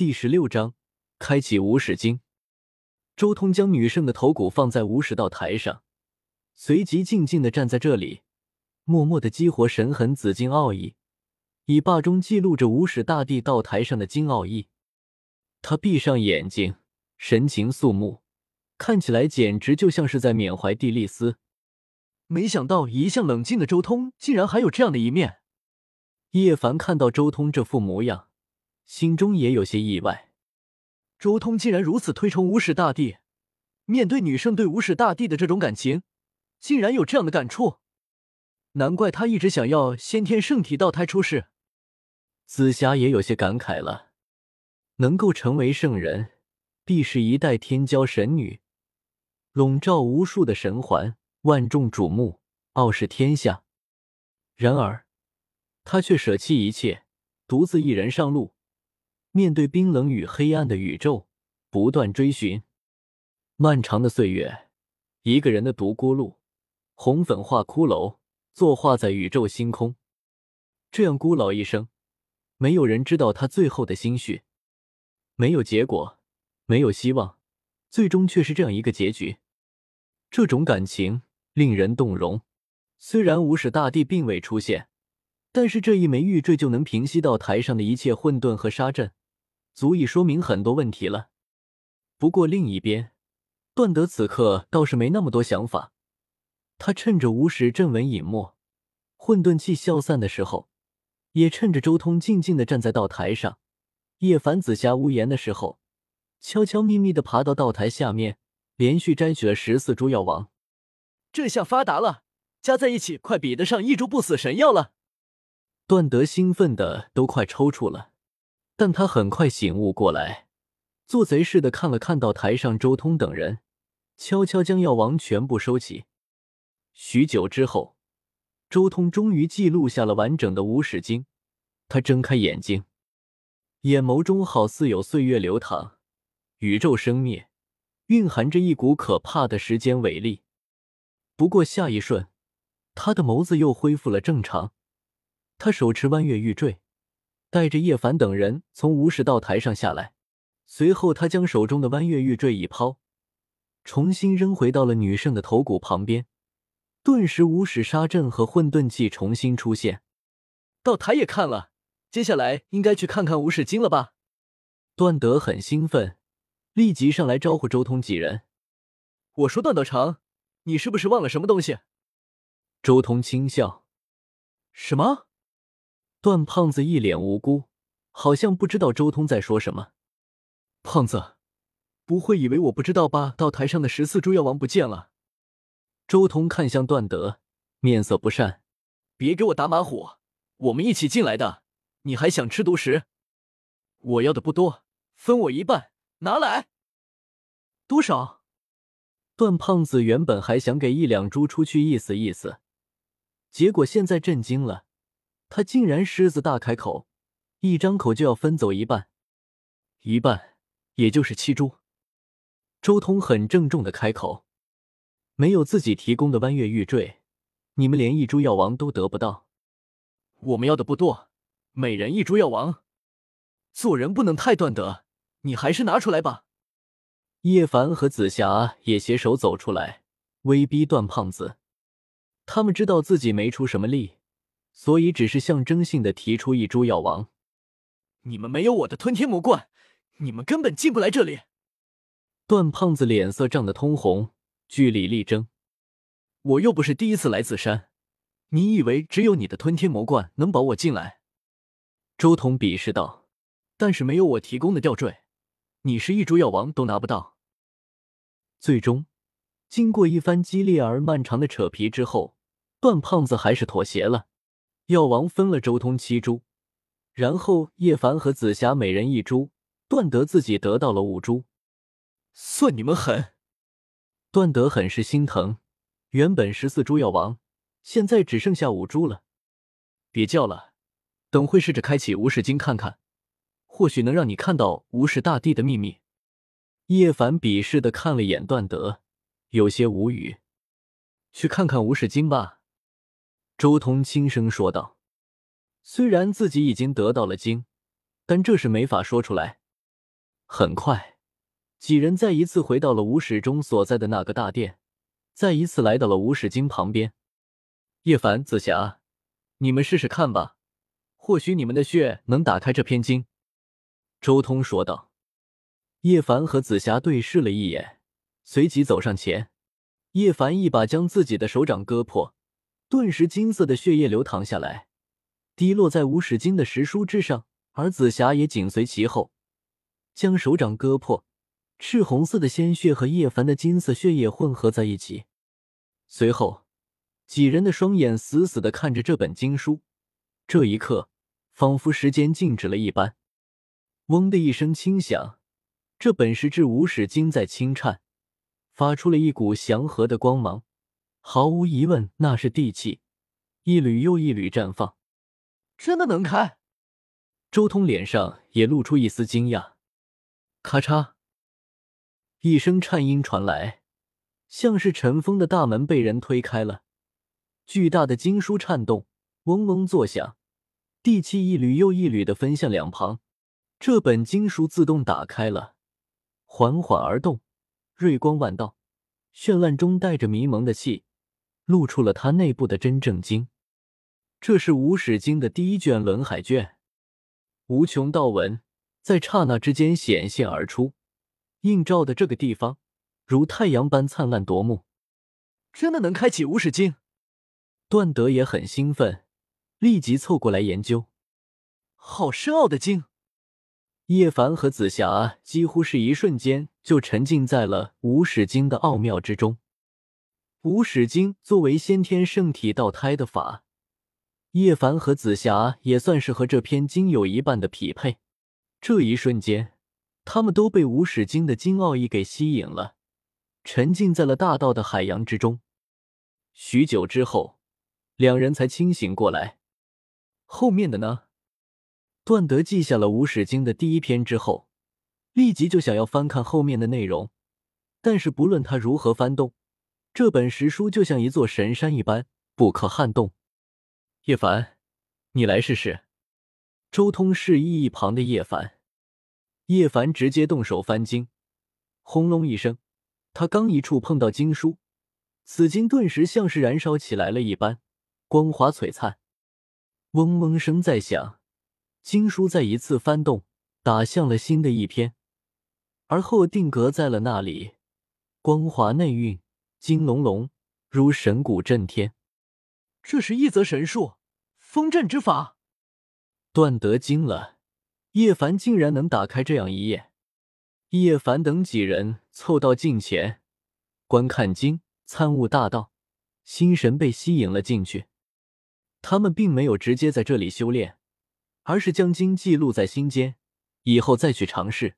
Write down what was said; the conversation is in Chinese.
第十六章，开启无始经。周通将女圣的头骨放在无始道台上，随即静静的站在这里，默默的激活神痕紫金奥义，以霸中记录着无始大帝道台上的金奥义。他闭上眼睛，神情肃穆，看起来简直就像是在缅怀蒂利斯。没想到一向冷静的周通，竟然还有这样的一面。叶凡看到周通这副模样。心中也有些意外，周通竟然如此推崇无始大帝，面对女圣对无始大帝的这种感情，竟然有这样的感触，难怪他一直想要先天圣体道胎出世。紫霞也有些感慨了，能够成为圣人，必是一代天骄神女，笼罩无数的神环，万众瞩目，傲视天下。然而，她却舍弃一切，独自一人上路。面对冰冷与黑暗的宇宙，不断追寻。漫长的岁月，一个人的独孤路，红粉画骷髅，作画在宇宙星空。这样孤老一生，没有人知道他最后的心绪。没有结果，没有希望，最终却是这样一个结局。这种感情令人动容。虽然无始大帝并未出现，但是这一枚玉坠就能平息到台上的一切混沌和杀阵。足以说明很多问题了。不过另一边，段德此刻倒是没那么多想法。他趁着无始阵纹隐没、混沌气消散的时候，也趁着周通静静的站在道台上、叶凡紫霞无言的时候，悄悄咪咪的爬到道台下面，连续摘取了十四株药王。这下发达了，加在一起快比得上一株不死神药了。段德兴奋的都快抽搐了。但他很快醒悟过来，做贼似的看了看到台上周通等人，悄悄将药王全部收起。许久之后，周通终于记录下了完整的无始经。他睁开眼睛，眼眸中好似有岁月流淌，宇宙生灭，蕴含着一股可怕的时间伟力。不过下一瞬，他的眸子又恢复了正常。他手持弯月玉坠。带着叶凡等人从无始道台上下来，随后他将手中的弯月玉坠一抛，重新扔回到了女圣的头骨旁边。顿时，无始杀阵和混沌气重新出现。道台也看了，接下来应该去看看无始经了吧？段德很兴奋，立即上来招呼周通几人。我说段道成，你是不是忘了什么东西？周通轻笑：“什么？”段胖子一脸无辜，好像不知道周通在说什么。胖子，不会以为我不知道吧？道台上的十四株药王不见了。周通看向段德，面色不善：“别给我打马虎，我们一起进来的，你还想吃独食？我要的不多，分我一半，拿来。多少？”段胖子原本还想给一两株出去意思意思，结果现在震惊了。他竟然狮子大开口，一张口就要分走一半，一半也就是七株。周通很郑重的开口：“没有自己提供的弯月玉坠，你们连一株药王都得不到。我们要的不多，每人一株药王。做人不能太断德，你还是拿出来吧。”叶凡和紫霞也携手走出来，威逼段胖子。他们知道自己没出什么力。所以，只是象征性的提出一株药王。你们没有我的吞天魔冠，你们根本进不来这里。段胖子脸色涨得通红，据理力争。我又不是第一次来紫山，你以为只有你的吞天魔冠能保我进来？周彤鄙视道。但是没有我提供的吊坠，你是一株药王都拿不到。最终，经过一番激烈而漫长的扯皮之后，段胖子还是妥协了。药王分了周通七株，然后叶凡和紫霞每人一株，段德自己得到了五株。算你们狠！段德很是心疼，原本十四株药王，现在只剩下五株了。别叫了，等会试着开启无始经看看，或许能让你看到无始大帝的秘密。叶凡鄙视的看了眼段德，有些无语。去看看无始经吧。周通轻声说道：“虽然自己已经得到了经，但这是没法说出来。很快，几人再一次回到了吴始终所在的那个大殿，再一次来到了吴始经旁边。叶凡、紫霞，你们试试看吧，或许你们的血能打开这篇经。”周通说道。叶凡和紫霞对视了一眼，随即走上前。叶凡一把将自己的手掌割破，顿时金色的血液流淌下来，滴落在无始京的石书之上，而紫霞也紧随其后，将手掌割破。赤红色的鲜血和叶凡的金色血液混合在一起，随后，几人的双眼死死的看着这本经书，这一刻，仿佛时间静止了一般。嗡的一声轻响，这本石质无始经在轻颤，发出了一股祥和的光芒。毫无疑问，那是地气，一缕又一缕绽放。真的能开？周通脸上也露出一丝惊讶。咔嚓，一声颤音传来，像是尘封的大门被人推开了，巨大的经书颤动，嗡嗡作响，地气一缕又一缕的分向两旁。这本经书自动打开了，缓缓而动，瑞光万道，绚烂中带着迷蒙的气，露出了它内部的真正经。这是无始经的第一卷轮海卷，无穷道文在刹那之间显现而出，映照的这个地方如太阳般灿烂夺目。真的能开启无始经？段德也很兴奋，立即凑过来研究。好深奥的经！叶凡和紫霞几乎是一瞬间就沉浸在了无始经的奥妙之中。无始经作为先天圣体道胎的法，叶凡和紫霞也算是和这篇经有一半的匹配。这一瞬间，他们都被无始经的经奥义给吸引了，沉浸在了大道的海洋之中。许久之后，两人才清醒过来。后面的呢？段德记下了《无始经》的第一篇之后，立即就想要翻看后面的内容。但是不论他如何翻动，这本石书就像一座神山一般，不可撼动。叶凡，你来试试。周通示意一旁的叶凡，叶凡直接动手翻经。轰隆一声，他刚一触碰到经书，此经顿时像是燃烧起来了一般，光华璀璨。嗡嗡声在响。经书再一次翻动，打向了新的一篇，而后定格在了那里，光华内蕴，金隆隆，如神鼓震天。这是一则神术，封阵之法。段德惊了，叶凡竟然能打开这样一页。叶凡等几人凑到近前，观看经，参悟大道，心神被吸引了进去。他们并没有直接在这里修炼。而是将经记录在心间，以后再去尝试。